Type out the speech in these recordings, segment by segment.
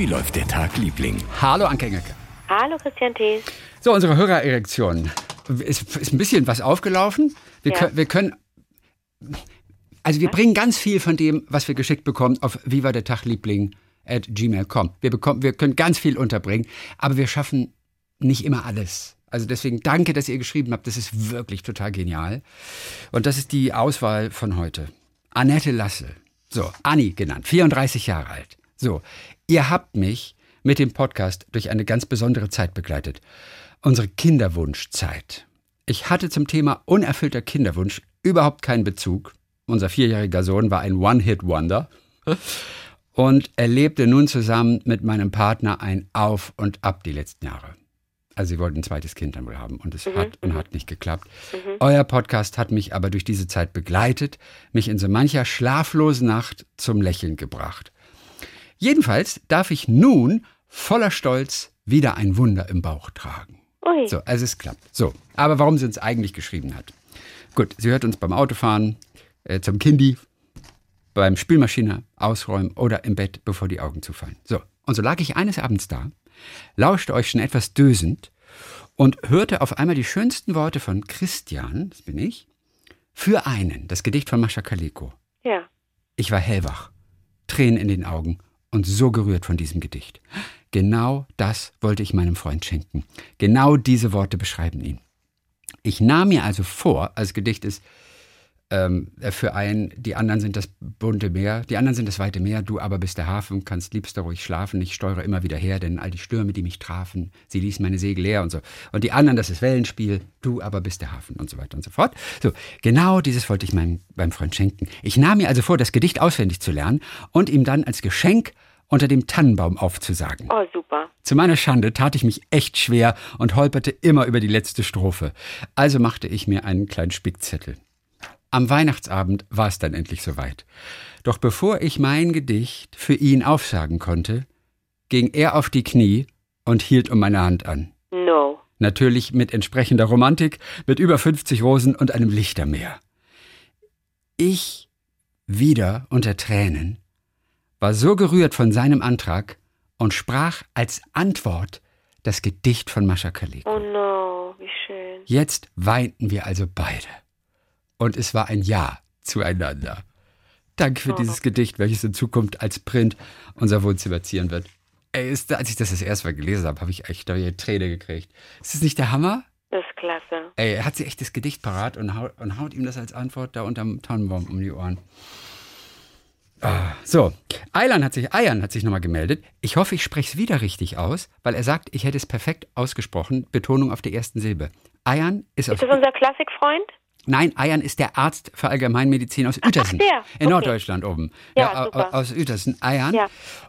Wie läuft der Tag, Liebling? Hallo, Anke Engelke. Hallo, Christian T. So, unsere Hörererektion. Ist, ist ein bisschen was aufgelaufen. Wir, Ja. können, wir können. Also, wir bringen ganz viel von dem, was wir geschickt bekommen, auf Viva der Tag, Liebling at gmail.com. Wir, bekommen, wir können ganz viel unterbringen, aber wir schaffen nicht immer alles. Also deswegen danke, dass ihr geschrieben habt. Das ist wirklich total genial. Und das ist die Auswahl von heute. Annette Lasse. So, Anni genannt, 34 Jahre alt. So, ihr habt mich mit dem Podcast durch eine ganz besondere Zeit begleitet. Unsere Kinderwunschzeit. Ich hatte zum Thema unerfüllter Kinderwunsch überhaupt keinen Bezug. Unser vierjähriger Sohn war ein One-Hit-Wonder und erlebte nun zusammen mit meinem Partner ein Auf und Ab die letzten Jahre. Also sie wollten ein zweites Kind dann wohl haben und es hat und hat nicht geklappt. Euer Podcast hat mich aber durch diese Zeit begleitet, mich in so mancher schlaflosen Nacht zum Lächeln gebracht. Jedenfalls darf ich nun voller Stolz wieder ein Wunder im Bauch tragen. Ui. So, also es klappt. So, aber warum sie uns eigentlich geschrieben hat. Gut, sie hört uns beim Autofahren, äh, zum Kindi, beim Spülmaschine ausräumen oder im Bett, bevor die Augen zufallen. So, und so lag ich eines Abends da, lauschte euch schon etwas dösend und hörte auf einmal die schönsten Worte von Christian, das bin ich, für einen, das Gedicht von Mascha Kaleko. Ja. Ich war hellwach, Tränen in den Augen und so gerührt von diesem Gedicht. Genau das wollte ich meinem Freund schenken. Genau diese Worte beschreiben ihn. Ich nahm mir also vor, als Gedicht ist ähm, für einen, die anderen sind das bunte Meer, die anderen sind das weite Meer, du aber bist der Hafen, kannst liebster ruhig schlafen, ich steuere immer wieder her, denn all die Stürme, die mich trafen, sie ließen meine Segel leer und so. Und die anderen, das ist Wellenspiel, du aber bist der Hafen und so weiter und so fort. So, genau dieses wollte ich meinem, meinem Freund schenken. Ich nahm mir also vor, das Gedicht auswendig zu lernen und ihm dann als Geschenk unter dem Tannenbaum aufzusagen. Oh, super. Zu meiner Schande tat ich mich echt schwer und holperte immer über die letzte Strophe. Also machte ich mir einen kleinen Spickzettel. Am Weihnachtsabend war es dann endlich soweit. Doch bevor ich mein Gedicht für ihn aufsagen konnte, ging er auf die Knie und hielt um meine Hand an. No. Natürlich mit entsprechender Romantik, mit über 50 Rosen und einem Lichtermeer. Ich, wieder unter Tränen, war so gerührt von seinem Antrag und sprach als Antwort das Gedicht von Mascha Kaleko. Oh no, wie schön. Jetzt weinten wir also beide. Und es war ein Ja zueinander. Danke für dieses Gedicht, welches in Zukunft als Print unser Wohnzimmer zieren wird. Ey, ist, als ich das das erste Mal gelesen habe, habe ich echt eine Träne gekriegt. Ist das nicht der Hammer? Das ist klasse. Ey, er hat sich echt das Gedicht parat und haut, und haut ihm das als Antwort da unterm Tannenbaum um die Ohren. Ah, so, Eilan hat sich, hat sich nochmal gemeldet. Ich hoffe, ich spreche es wieder richtig aus, weil er sagt, ich hätte es perfekt ausgesprochen. Betonung auf der ersten Silbe. Eiern ist aus. Ist das unser Klassikfreund? Nein, Eiern ist der Arzt für Allgemeinmedizin aus Uetersen. der, In okay. Norddeutschland oben. Ja, super. aus Uetersen. Eiern. Ja.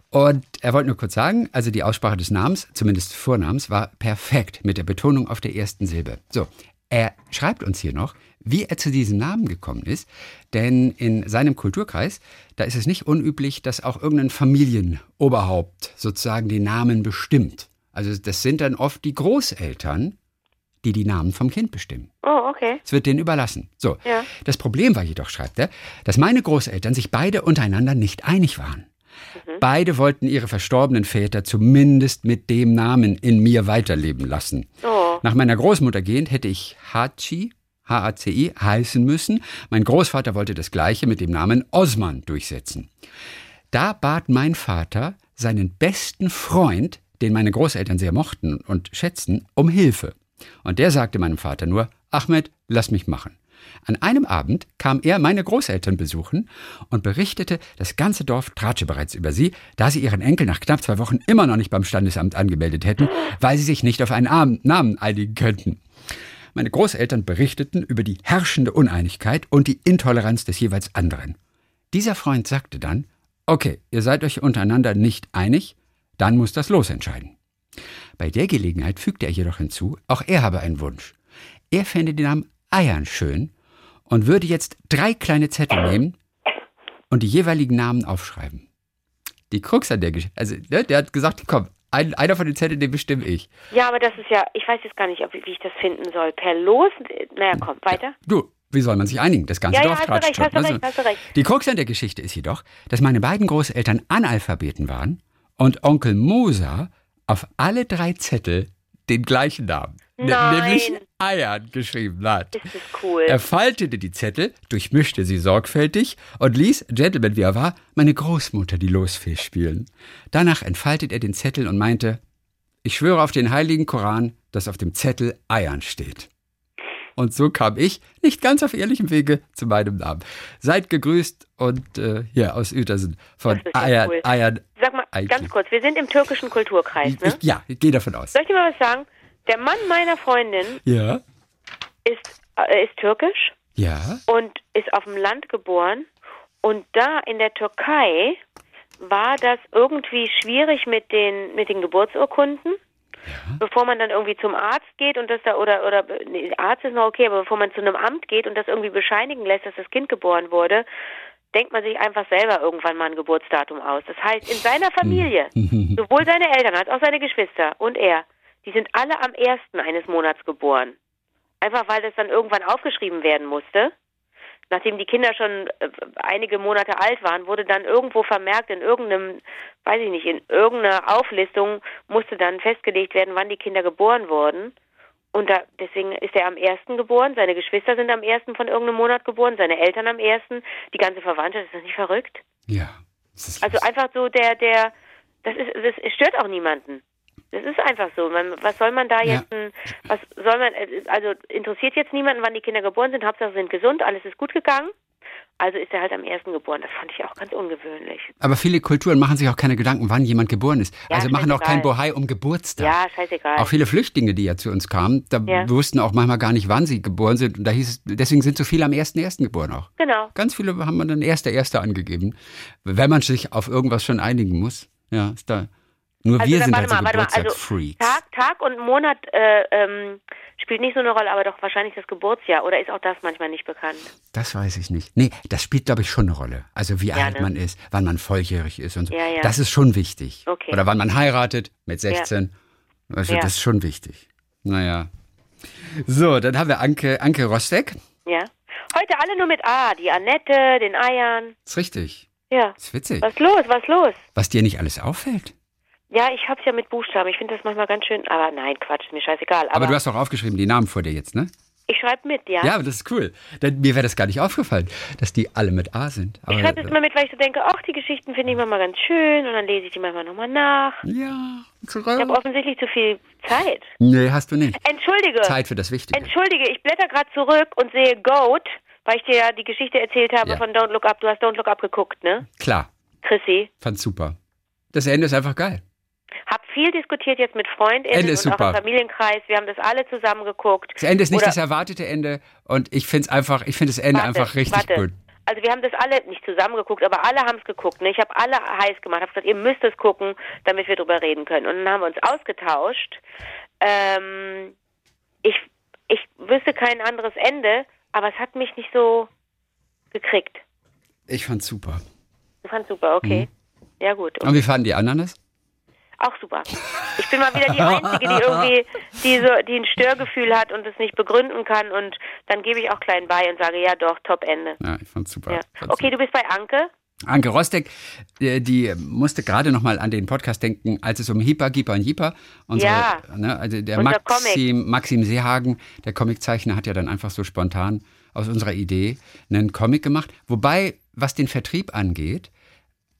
Und er wollte nur kurz sagen, also die Aussprache des Namens, zumindest des Vornamens, war perfekt mit der Betonung auf der ersten Silbe. So, er schreibt uns hier noch, wie er zu diesem Namen gekommen ist, denn in seinem Kulturkreis, da ist es nicht unüblich, dass auch irgendein Familienoberhaupt sozusagen den Namen bestimmt. Also das sind dann oft die Großeltern, die die Namen vom Kind bestimmen. Oh, okay. Es wird denen überlassen. So. Ja. Das Problem war jedoch, schreibt er, dass meine Großeltern sich beide untereinander nicht einig waren. Beide wollten ihre verstorbenen Väter zumindest mit dem Namen in mir weiterleben lassen. Oh. Nach meiner Großmutter gehend hätte ich Hachi, H-A-C-I, heißen müssen. Mein Großvater wollte das Gleiche mit dem Namen Osman durchsetzen. Da bat mein Vater seinen besten Freund, den meine Großeltern sehr mochten und schätzten, um Hilfe. Und der sagte meinem Vater nur, Ahmed, lass mich machen. An einem Abend kam er meine Großeltern besuchen und berichtete, das ganze Dorf tratsche bereits über sie, da sie ihren Enkel nach knapp zwei Wochen immer noch nicht beim Standesamt angemeldet hätten, weil sie sich nicht auf einen Am- Namen einigen könnten. Meine Großeltern berichteten über die herrschende Uneinigkeit und die Intoleranz des jeweils anderen. Dieser Freund sagte dann, okay, ihr seid euch untereinander nicht einig, dann muss das Los entscheiden. Bei der Gelegenheit fügte er jedoch hinzu, auch er habe einen Wunsch. Er fände den Namen Eiern schön und würde jetzt drei kleine Zettel nehmen und die jeweiligen Namen aufschreiben. Die Krux an der Geschichte, also ne, der hat gesagt, komm, ein, einer von den Zetteln, den bestimme ich. Ja, aber das ist ja, ich weiß jetzt gar nicht, ob, wie ich das finden soll. Per Los? Naja, komm, weiter. Du, wie soll man sich einigen? Das ganze Ja, ja, Dorf hast du tratscht recht, schon. hast recht, hast du recht. Die Krux an der Geschichte ist jedoch, dass meine beiden Großeltern Analphabeten waren und Onkel Moser auf alle drei Zettel den gleichen Namen, ne- Nein. nämlich Eiern, geschrieben hat. Ist das cool. Er faltete die Zettel, durchmischte sie sorgfältig und ließ, Gentleman wie er war, meine Großmutter die Losfee spielen. Danach entfaltet er den Zettel und meinte, ich schwöre auf den heiligen Koran, dass auf dem Zettel Eiern steht. Und so kam ich, nicht ganz auf ehrlichem Wege, zu meinem Namen. Seid gegrüßt und äh, hier aus Uetersen von ja Eiern, cool. Sag mal, Eichen. ganz kurz, wir sind im türkischen Kulturkreis, ne? Ich, ja, ich gehe davon aus. Soll ich dir mal was sagen? Der Mann meiner Freundin Ja, ist, äh, ist türkisch ja, und ist auf dem Land geboren. Und da in der Türkei war das irgendwie schwierig mit den, mit den Geburtsurkunden. Bevor man dann irgendwie zum Arzt geht und das da, oder, oder, nee, Arzt ist noch okay, aber bevor man zu einem Amt geht und das irgendwie bescheinigen lässt, dass das Kind geboren wurde, denkt man sich einfach selber irgendwann mal ein Geburtsdatum aus. Das heißt, in seiner Familie, sowohl seine Eltern als auch seine Geschwister und er, die sind alle am ersten eines Monats geboren. Einfach weil das dann irgendwann aufgeschrieben werden musste. Nachdem die Kinder schon äh, einige Monate alt waren, wurde dann irgendwo vermerkt in irgendeinem, weiß ich nicht, in irgendeiner Auflistung musste dann festgelegt werden, wann die Kinder geboren wurden. Und da, deswegen ist er am ersten geboren, seine Geschwister sind am ersten von irgendeinem Monat geboren, seine Eltern am ersten, die ganze Verwandtschaft, ist das nicht verrückt? ja. Das Also einfach so der, der, das ist, das es stört auch niemanden. Das ist einfach so. Man, was soll man da Ja. jetzt, ein- was soll man, also interessiert jetzt niemanden, wann die Kinder geboren sind, Hauptsache sie sind gesund, alles ist gut gegangen. Also ist er halt am ersten geboren. Das fand ich auch ganz ungewöhnlich. Aber viele Kulturen machen sich auch keine Gedanken, wann jemand geboren ist. Ja, also machen auch kein. Bohai um Geburtstag. Ja, scheißegal. Auch viele Flüchtlinge, die ja zu uns kamen, da Ja. wussten auch manchmal gar nicht, wann sie geboren sind. Und da hieß es, deswegen sind so viele am 1.1. geboren auch. Genau. Ganz viele haben dann 1.1. angegeben. Wenn man sich auf irgendwas schon einigen muss. Ja, ist da. Nur Also wir dann, sind warte halt so mal, warte mal. Also. Tag, Tag und Monat äh, ähm, spielt nicht so eine Rolle, aber doch wahrscheinlich das Geburtsjahr. Oder ist auch das manchmal nicht bekannt? Das weiß ich nicht. Nee, das spielt, glaube ich, schon eine Rolle. Also wie alt ne? man ist, wann man volljährig ist und so. Ja, ja. Das ist schon wichtig. Okay. Oder wann man heiratet mit 16. Also Ja. das ist schon wichtig. Naja. So, dann haben wir Anke, Anke Rostek. Ja. Heute alle nur mit A. Die Annette, den Eiern. Ist richtig. Ja. Ist witzig. Was los? Was los? Was dir nicht alles auffällt. Ja, ich hab's ja mit Buchstaben. Ich finde das manchmal ganz schön. Aber nein, Quatsch, ist mir scheißegal. Aber, Aber du hast auch aufgeschrieben, die Namen vor dir jetzt, ne? ich schreibe mit, ja. Ja, das ist cool. Denn mir wäre das gar nicht aufgefallen, dass die alle mit A sind. Aber, ich schreibe das immer mit, weil ich so denke, ach, die Geschichten finde ich manchmal ganz schön und dann lese ich die manchmal nochmal nach. ja, Ich habe offensichtlich zu viel Zeit. Nee, hast du nicht. Entschuldige. Zeit für das Wichtige. Entschuldige, ich blätter gerade zurück und sehe Goat, weil ich dir ja die Geschichte erzählt habe Ja. von Don't Look Up. Du hast Don't Look Up geguckt, ne? Klar, Chrissy. fand's super. Das Ende ist einfach geil. Hab viel diskutiert jetzt mit Freundinnen ist und auch super. im Familienkreis. Wir haben das alle zusammen geguckt. Das Ende ist nicht Oder- das erwartete Ende und ich finde es einfach, ich finde das Ende Warte, einfach richtig warte. gut. Also wir haben das alle nicht zusammen geguckt, aber alle haben es geguckt. Ne? Ich habe alle heiß gemacht, habe gesagt, ihr müsst es gucken, damit wir drüber reden können. Und dann haben wir uns ausgetauscht. Ähm, ich, ich wüsste kein anderes Ende, aber es hat mich nicht so gekriegt. Ich fand's super. Ich fand super, okay. Mhm. Ja gut, Und wie fanden die anderen das? Auch super. Ich bin mal wieder die Einzige, die irgendwie die, so, die ein Störgefühl hat und es nicht begründen kann und dann gebe ich auch klein bei und sage, ja doch, top Ende. Ja, ich fand's super. Ja. Okay, du bist bei Anke. Anke Rostek, äh, die musste gerade noch mal an den Podcast denken, als es um Hippa, Gippa und Jippa, unsere, Ja. ne, also der Maxim, Maxim Seehagen, der Comiczeichner, hat ja dann einfach so spontan aus unserer Idee einen Comic gemacht. Wobei, was den Vertrieb angeht,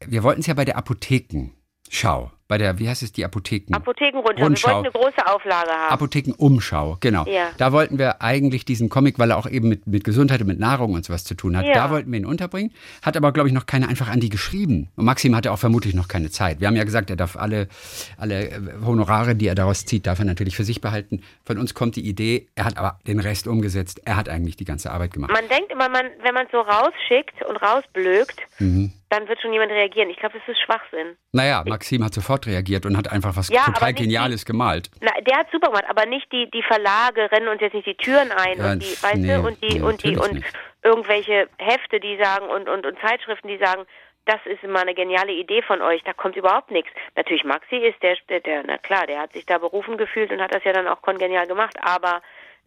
wir wollten es ja bei der Apothekenschau, bei der, wie heißt es, die Apotheken? Apothekenrundschau. Rundschau. Wir wollten eine große Auflage haben. Apothekenumschau, genau. Ja. Da wollten wir eigentlich diesen Comic, weil er auch eben mit, mit Gesundheit und mit Nahrung und sowas zu tun hat, Ja. da wollten wir ihn unterbringen. Hat aber, glaube ich, noch keiner einfach an die geschrieben. Und Maxim hatte auch vermutlich noch keine Zeit. Wir haben ja gesagt, er darf alle, alle äh, Honorare, die er daraus zieht, darf er natürlich für sich behalten. Von uns kommt die Idee, er hat aber den Rest umgesetzt. Er hat eigentlich die ganze Arbeit gemacht. man denkt immer, man, wenn man es so rausschickt und rausblökt, Mhm. Dann wird schon jemand reagieren. Ich glaube, das ist Schwachsinn. Naja, Maxim hat sofort reagiert und hat einfach was Ja, total nicht die- Geniales gemalt. Na, der hat super gemacht, aber nicht die, die Verlage rennen uns jetzt nicht die Türen ein Ja, und die, weißt nee, du, und die, nee, und die, und nicht. irgendwelche Hefte, die sagen und, und, und Zeitschriften, die sagen, das ist mal eine geniale Idee von euch, da kommt überhaupt nichts. Natürlich Maxi ist der, der, der, na klar, der hat sich da berufen gefühlt und hat das ja dann auch kongenial gemacht, aber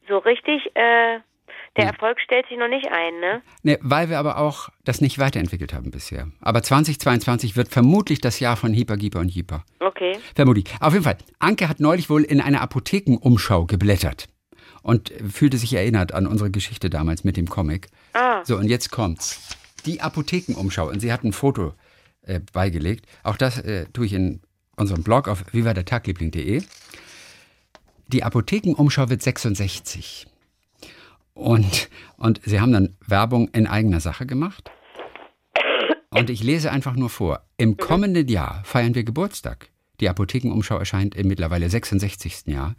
so richtig, äh, Der Erfolg stellt sich noch nicht ein, ne? Ne, weil wir aber auch das nicht weiterentwickelt haben bisher. Aber 2022 wird vermutlich das Jahr von Hyper, Gieper und Hyper. Okay. Vermutlich. Auf jeden Fall. Anke hat neulich wohl in einer Apothekenumschau geblättert und fühlte sich erinnert an unsere Geschichte damals mit dem Comic. Ah. So, und jetzt kommt's. Die Apothekenumschau. Und sie hat ein Foto äh, beigelegt. Auch das äh, tue ich in unserem Blog auf vivadertagliebling.de. Die Apothekenumschau wird 66. Und, und sie haben dann Werbung in eigener Sache gemacht. Und ich lese einfach nur vor. Im kommenden Jahr feiern wir Geburtstag. Die Apothekenumschau erscheint im mittlerweile 66. Jahr.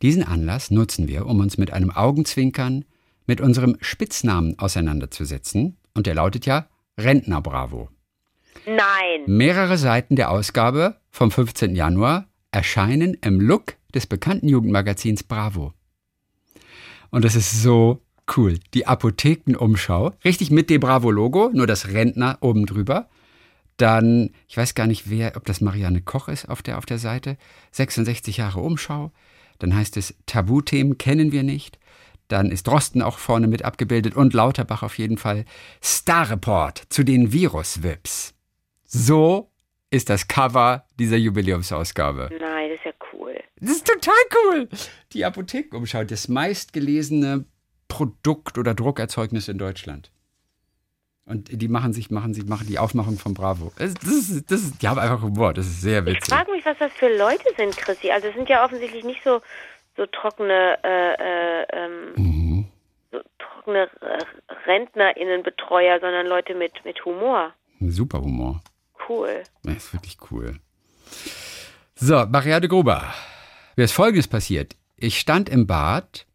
Diesen Anlass nutzen wir, um uns mit einem Augenzwinkern mit unserem Spitznamen auseinanderzusetzen. Und der lautet ja Rentner Bravo. Nein. Mehrere Seiten der Ausgabe vom 15. Januar erscheinen im Look des bekannten Jugendmagazins Bravo. Und das ist so cool. Die Apothekenumschau, richtig mit dem Bravo-Logo, nur das Rentner oben drüber. Dann, ich weiß gar nicht, wer, ob das Marianne Koch ist auf der, auf der Seite. 66 Jahre Umschau. Dann heißt es, Tabuthemen kennen wir nicht. Dann ist Drosten auch vorne mit abgebildet und Lauterbach auf jeden Fall. Star Report zu den Virus-Vips. So ist das Cover dieser Jubiläumsausgabe. Nein, das ist ja cool. Das ist total cool. Die Apothekenumschau, das meistgelesene Produkt oder Druckerzeugnis in Deutschland. Und die machen sich, machen sie, machen die Aufmachung von Bravo. Das, ist, das ist, die haben einfach Humor, das ist sehr witzig. Ich frage mich, was das für Leute sind, Chrissy. Also es sind ja offensichtlich nicht so, so trockene, äh, äh, ähm, Mhm. so trockene RentnerInnenbetreuer, sondern Leute mit, mit Humor. Super Humor. Cool. Das ist wirklich cool. So, Marianne Gruber. Mir ist Folgendes passiert. Ich stand im Bad,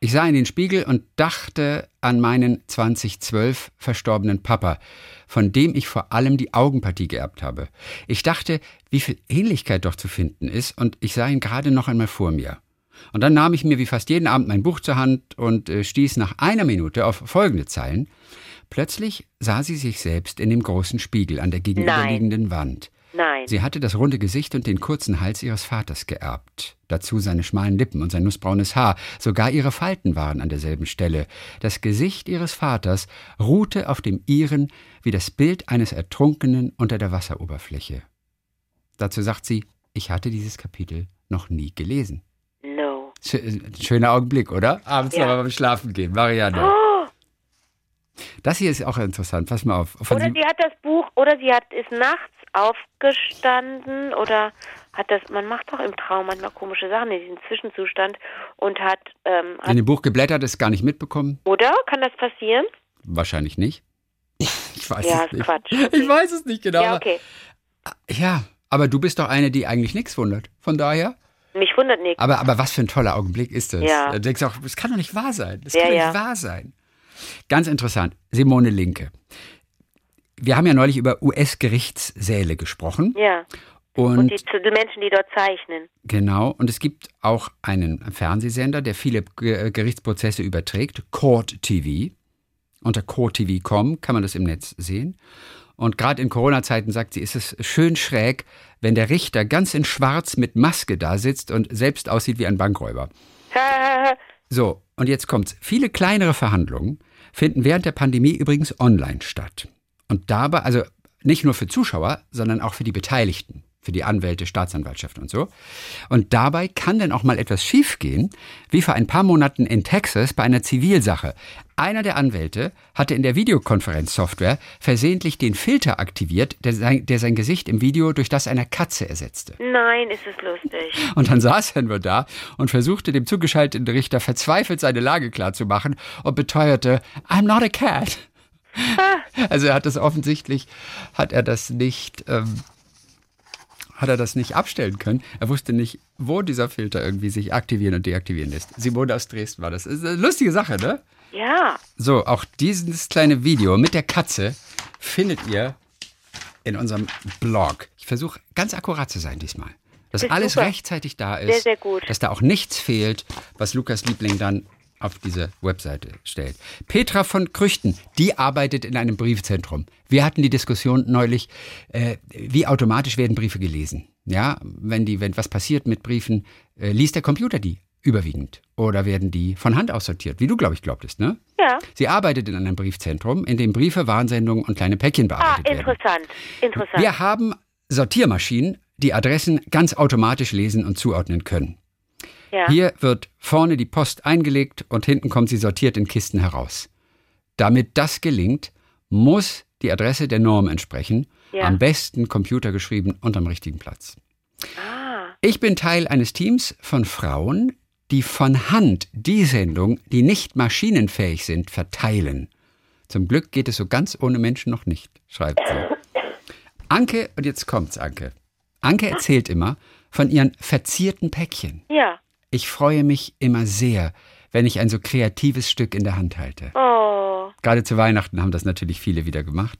ich sah in den Spiegel und dachte an meinen 2012 verstorbenen Papa, von dem ich vor allem die Augenpartie geerbt habe. Ich dachte, wie viel Ähnlichkeit doch zu finden ist und ich sah ihn gerade noch einmal vor mir. Und dann nahm ich mir wie fast jeden Abend mein Buch zur Hand und äh, stieß nach einer Minute auf folgende Zeilen. Plötzlich sah sie sich selbst in dem großen Spiegel an der gegenüberliegenden Wand. Nein. Sie hatte das runde Gesicht und den kurzen Hals ihres Vaters geerbt. Dazu seine schmalen Lippen und sein nussbraunes Haar. Sogar ihre Falten waren an derselben Stelle. Das Gesicht ihres Vaters ruhte auf dem ihren wie das Bild eines Ertrunkenen unter der Wasseroberfläche. Dazu sagt sie, ich hatte dieses Kapitel noch nie gelesen. no. Sch- Schöner Augenblick, oder? Abends Ja. nochmal beim Schlafen gehen. Marianne. Oh, Das hier ist auch interessant. Pass mal auf. Von oder sie- sie hat das Buch, oder sie hat ist nachts aufgestanden oder hat das, man macht doch im Traum manchmal komische Sachen in diesem Zwischenzustand und hat, ähm, in dem Buch geblättert, ist gar nicht mitbekommen. oder? Kann das passieren? Wahrscheinlich nicht. Ich weiß Ja, es nicht. Quatsch. Ich weiß es nicht genau. Ja, okay. Ja, aber du bist doch eine, die eigentlich nichts wundert. Von daher. Mich wundert nichts. Aber, aber was für ein toller Augenblick ist das? Ja. Du denkst auch, das kann doch nicht wahr sein. Das Ja, kann doch ja. nicht wahr sein. Ganz interessant. Simone Linke. Wir haben ja neulich über US-Gerichtssäle gesprochen. Ja. Und, Und die, die Menschen, die dort zeichnen. genau, und es gibt auch einen Fernsehsender, der viele Ge- Gerichtsprozesse überträgt, Court TV. Unter courttv.com kann man das im Netz sehen. Und gerade in Corona-Zeiten sagt sie, ist es schön schräg, wenn der Richter ganz in Schwarz mit Maske da sitzt und selbst aussieht wie ein Bankräuber. So, und jetzt kommt's. Viele kleinere Verhandlungen finden während der Pandemie übrigens online statt. Und dabei, also nicht nur für Zuschauer, sondern auch für die Beteiligten, für die Anwälte, Staatsanwaltschaft und so. Und dabei kann dann auch mal etwas schiefgehen, wie vor ein paar Monaten in Texas bei einer Zivilsache. Einer der Anwälte hatte in der Videokonferenzsoftware versehentlich den Filter aktiviert, der sein, der sein Gesicht im Video durch das einer Katze ersetzte. Nein, ist es lustig. Und dann saß er nur da und versuchte dem zugeschalteten Richter verzweifelt seine Lage klarzumachen und beteuerte, I'm not a cat. Also er hat das offensichtlich, hat er das nicht, ähm, hat er das nicht abstellen können. Er wusste nicht, wo dieser Filter irgendwie sich aktivieren und deaktivieren lässt. Simone aus Dresden war das. das ist eine lustige Sache, ne? Ja. So, auch dieses kleine Video mit der Katze findet ihr in unserem Blog. Ich versuche ganz akkurat zu sein diesmal. Dass alles super. rechtzeitig da ist. Sehr, sehr gut. Dass da auch nichts fehlt, was Lukas Liebling dann auf diese Webseite stellt. Petra von Krüchten, die arbeitet in einem Briefzentrum. Wir hatten die Diskussion neulich, äh, wie automatisch werden Briefe gelesen. Ja, wenn die, wenn was passiert mit Briefen, äh, liest der Computer die überwiegend? Oder werden die von Hand aussortiert, wie du, glaube ich, glaubtest, ne? Ja. Sie arbeitet in einem Briefzentrum, in dem Briefe, Warnsendungen und kleine Päckchen Ah, bearbeitet werden. interessant. Interessant. Wir haben Sortiermaschinen, die Adressen ganz automatisch lesen und zuordnen können. Ja. Hier wird vorne die Post eingelegt und hinten kommt sie sortiert in Kisten heraus. Damit das gelingt, muss die Adresse der Norm entsprechen, Ja. am besten computergeschrieben und am richtigen Platz. Ah, Ich bin Teil eines Teams von Frauen, die von Hand die Sendung, die nicht maschinenfähig sind, verteilen. Zum Glück geht es so ganz ohne Menschen noch nicht, schreibt sie. Anke, und jetzt kommt's, Anke. Anke erzählt immer von ihren verzierten Päckchen. ja. Ich freue mich immer sehr, wenn ich ein so kreatives Stück in der Hand halte. Oh, Gerade zu Weihnachten haben das natürlich viele wieder gemacht.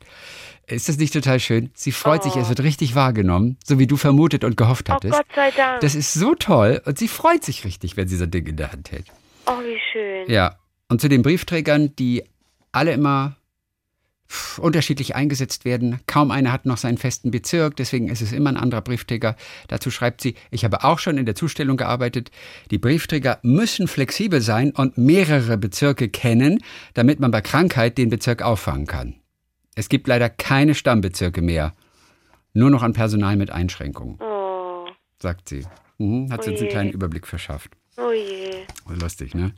Ist das nicht total schön? Sie freut sich, es wird richtig wahrgenommen, so wie du vermutet und gehofft oh hattest. Gott sei Dank. Das ist so toll und sie freut sich richtig, wenn sie so ein Ding in der Hand hält. oh, wie schön. Ja, und zu den Briefträgern, die alle immer unterschiedlich eingesetzt werden. Kaum einer hat noch seinen festen Bezirk, deswegen ist es immer ein anderer Briefträger. Dazu schreibt sie, ich habe auch schon in der Zustellung gearbeitet. Die Briefträger müssen flexibel sein und mehrere Bezirke kennen, damit man bei Krankheit den Bezirk auffangen kann. Es gibt leider keine Stammbezirke mehr. Nur noch an Personal mit Einschränkungen, Oh, sagt sie. Mhm, hat sie uns einen Oje. kleinen Überblick verschafft. oh je. Lustig, ne?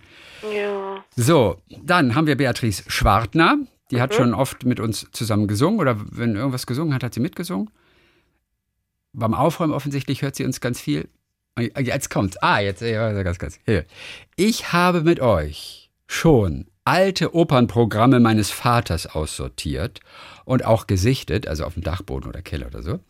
Ja. So, dann haben wir Beatrice Schwartner. Die Mhm. hat schon oft mit uns zusammen gesungen oder wenn irgendwas gesungen hat, hat sie mitgesungen. Beim Aufräumen offensichtlich hört sie uns ganz viel. Und Jetzt kommt's. Ah, jetzt ja, ganz, ganz. Hier. Ich habe mit euch schon alte Opernprogramme meines Vaters aussortiert und auch gesichtet, also auf dem Dachboden oder Keller oder so.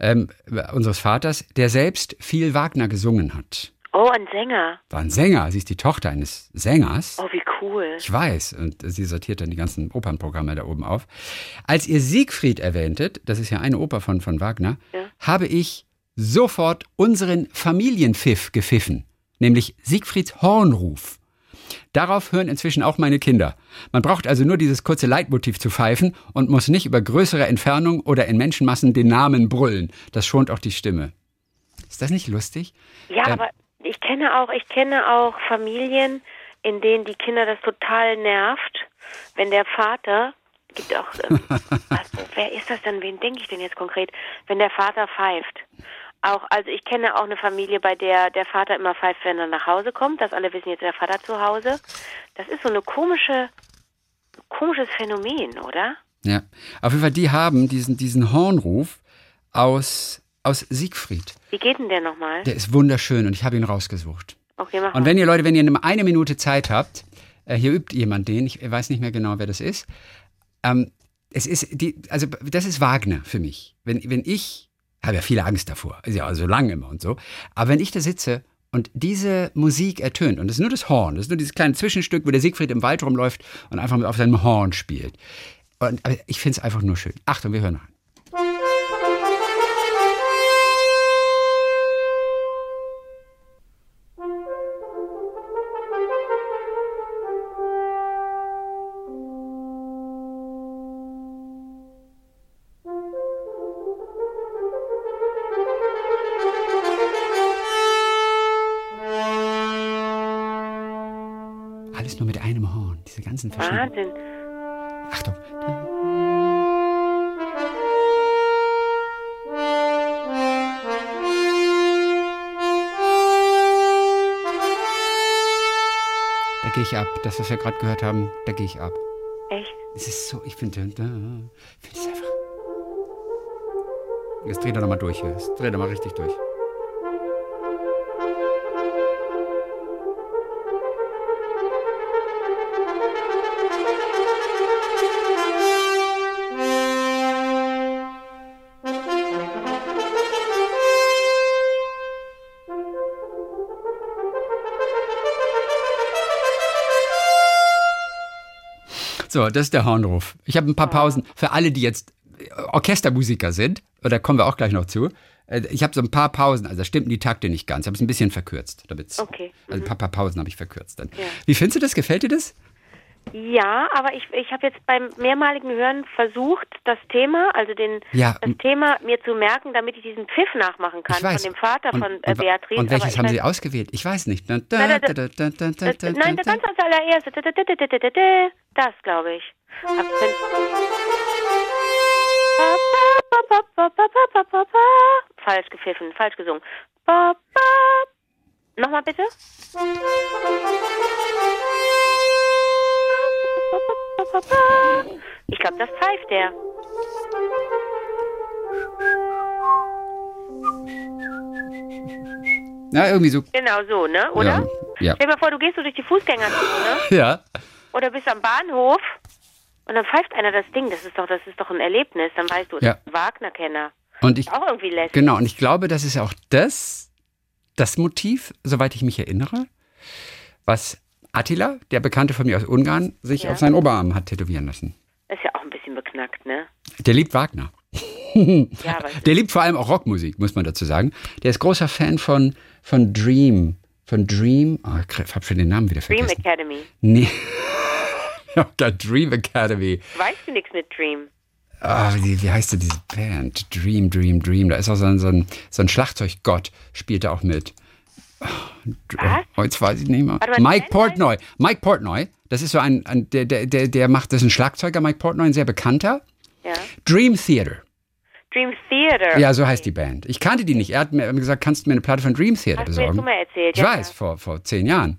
Ähm, unseres Vaters, der selbst viel Wagner gesungen hat. Oh, ein Sänger. War ein Sänger. Sie ist die Tochter eines Sängers. Oh, wie cool. Ich weiß, und sie sortiert dann die ganzen Opernprogramme da oben auf. Als ihr Siegfried erwähntet, das ist ja eine Oper von, von Wagner, Ja. habe ich sofort unseren Familienpfiff gepfiffen, nämlich Siegfrieds Hornruf. Darauf hören inzwischen auch meine Kinder. Man braucht also nur dieses kurze Leitmotiv zu pfeifen und muss nicht über größere Entfernung oder in Menschenmassen den Namen brüllen. Das schont auch die Stimme. Ist das nicht lustig? Ja, Ähm, aber ich kenne auch, ich kenne auch Familien, in denen die Kinder das total nervt, wenn der Vater gibt auch ähm, was, wer ist das denn? Wen denke ich denn jetzt konkret? Wenn der Vater pfeift. Auch, also ich kenne auch eine Familie, bei der der Vater immer pfeift, wenn er nach Hause kommt, dass alle wissen, jetzt der Vater zu Hause. Das ist so eine komische, komisches Phänomen, oder? Ja. Auf jeden Fall, die haben diesen, diesen Hornruf aus, aus Siegfried. Wie geht denn der nochmal? Der ist wunderschön und ich habe ihn rausgesucht. Okay, mach Und wenn ihr Leute, wenn ihr nur eine Minute Zeit habt, äh, hier übt jemand den, ich weiß nicht mehr genau, wer das ist. Ähm, es ist die, also das ist Wagner für mich. Wenn, wenn ich, habe ja viele Angst davor, ist ja so lange immer und so, aber wenn ich da sitze und diese Musik ertönt, und das ist nur das Horn, das ist nur dieses kleine Zwischenstück, wo der Siegfried im Wald rumläuft und einfach auf seinem Horn spielt. Und, aber ich finde es einfach nur schön. Achtung, wir hören rein. Horn, diese ganzen verschiedenen. Wahnsinn. Achtung. Da gehe ich ab. Das, was wir gerade gehört haben, da gehe ich ab. Echt? Es ist so, ich finde, es einfach. Jetzt dreht er nochmal durch hier. Jetzt dreht er mal richtig durch. So, das ist der Hornruf. Ich habe ein paar Pausen für alle, die jetzt Orchestermusiker sind. Da kommen wir auch gleich noch zu. Äh, Ich habe so ein paar Pausen, also da stimmten die Takte nicht ganz. Ich habe es ein bisschen verkürzt. Damit's, Okay, Also ein paar, paar Pausen habe ich verkürzt dann. Ja. Wie findest du das? Gefällt dir das? Ja, aber ich, ich habe jetzt beim mehrmaligen Hören versucht, das Thema, also den, Ja, das Thema mir zu merken, damit ich diesen Pfiff nachmachen kann von dem Vater und, von äh, und, Beatrice. und welches haben weiß- Sie ausgewählt? Ich weiß nicht. Nein, da, da, da, nein, das ganz als allererste. Das, glaube ich. Falsch gepfiffen, falsch gesungen. Nochmal bitte. Ich glaube, das pfeift der. Ja, irgendwie so. Genau so, ne? Oder? Ja. Ja. Stell dir mal vor, du gehst so durch die Fußgängerzone, ne? ja. Oder bist am Bahnhof und dann pfeift einer das Ding. Das ist doch, das ist doch ein Erlebnis. Dann weißt du, Ja. Wagner-Kenner. Und ich, Auch irgendwie lässig. genau, und ich glaube, das ist auch das, das Motiv, soweit ich mich erinnere, was Attila, der Bekannte von mir aus Ungarn, sich Ja. auf seinen Oberarm hat tätowieren lassen. Ist ja auch ein bisschen beknackt, ne? Der liebt Wagner. Ja, Der liebt vor allem auch Rockmusik, muss man dazu sagen. Der ist großer Fan von, von Dream. Von Dream. Oh, ich hab schon den Namen wieder Dream vergessen. Academy. Nee. Der Dream Academy. Weißt du nichts mit Dream? Ah, wie, wie heißt denn diese Band? Dream, Dream, Dream. Da ist auch so ein, so ein, so ein Schlagzeuggott, spielt da auch mit. Was? Oh, jetzt weiß ich nicht mehr. Mike Portnoy. Mike Portnoy. Das ist so ein, ein der, der, der, macht, das ist ein Schlagzeuger, Mike Portnoy, ein sehr bekannter. Ja. Dream Theater. Dream Theater. Ja, so heißt die Band. Ich kannte die nicht. Er hat mir gesagt, kannst du mir eine Platte von Dream Theater Hast du mir besorgen? schon mal erzählt, Ich ja, weiß, vor, vor zehn Jahren.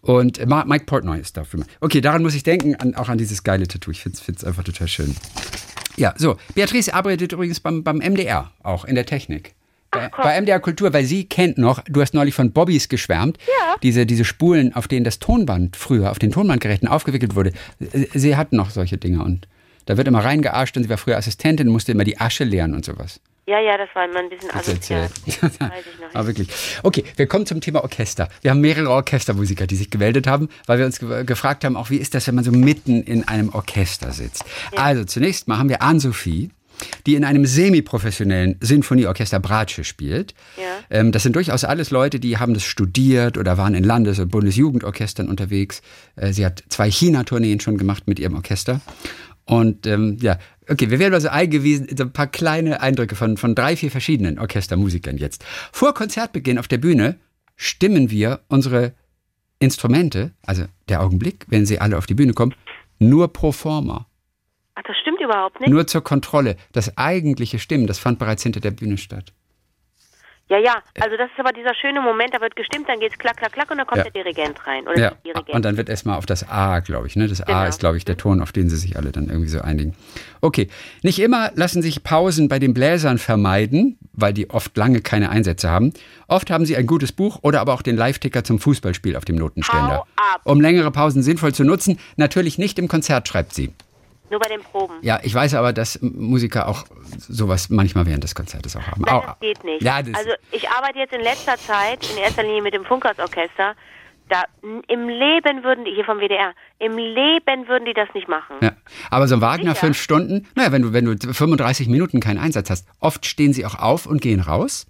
Und Mike Portnoy ist dafür. Okay, daran muss ich denken, an, auch an dieses geile Tattoo. Ich finde es einfach total schön. Ja, so. Beatrice arbeitet übrigens beim, beim MDR, auch in der Technik. Bei, bei MDR Kultur, weil sie kennt noch, du hast neulich von Bobbys geschwärmt, Ja. diese, diese Spulen, auf denen das Tonband früher, auf den Tonbandgeräten aufgewickelt wurde. Äh, Sie hat noch solche Dinge und da wird immer reingearscht und sie war früher Assistentin, musste immer die Asche leeren und sowas. Ja, ja, das war immer ein bisschen asozial. erzählt. Weiß ich noch Aber wirklich. Okay, wir kommen zum Thema Orchester. Wir haben mehrere Orchestermusiker, die sich gemeldet haben, weil wir uns ge gefragt haben, auch wie ist das, wenn man so mitten in einem Orchester sitzt. Also zunächst mal haben wir Ann-Sophie, die in einem semi-professionellen Sinfonieorchester Bratsche spielt. Ja. Ähm, das sind durchaus alles Leute, die haben das studiert oder waren in Landes- und Bundesjugendorchestern unterwegs. Äh, sie hat zwei China-Tourneen schon gemacht mit ihrem Orchester. Und ähm, ja, okay, wir werden also eingewiesen, so ein paar kleine Eindrücke von, von drei, vier verschiedenen Orchestermusikern jetzt. Vor Konzertbeginn auf der Bühne stimmen wir unsere Instrumente, also der Augenblick, wenn sie alle auf die Bühne kommen, nur pro forma, überhaupt nicht? nur zur Kontrolle. Das eigentliche Stimmen, das fand bereits hinter der Bühne statt. Ja, ja. Also das ist aber dieser schöne Moment, da wird gestimmt, dann geht's klack, klack, klack und dann kommt Ja. der Dirigent rein. Oder Ja, die Dirigentin. und dann wird erstmal auf das A, glaube ich. Ne? Das A Genau. ist, glaube ich, der Ton, auf den sie sich alle dann irgendwie so einigen. Okay, nicht immer lassen sich Pausen bei den Bläsern vermeiden, weil die oft lange keine Einsätze haben. Oft haben sie ein gutes Buch oder aber auch den Live-Ticker zum Fußballspiel auf dem Notenständer. Um längere Pausen sinnvoll zu nutzen, natürlich nicht im Konzert, schreibt sie. Nur bei den Proben. Ja, ich weiß aber, dass Musiker auch sowas manchmal während des Konzertes auch haben. Nein, das geht nicht. Ja, das, also ich arbeite jetzt in letzter Zeit in erster Linie mit dem Funkersorchester. Da im Leben würden die hier vom WDR, im Leben würden die das nicht machen. Ja. Aber so ein Wagner Sicher? fünf Stunden, naja, wenn du, wenn du 35 Minuten keinen Einsatz hast, oft stehen sie auch auf und gehen raus.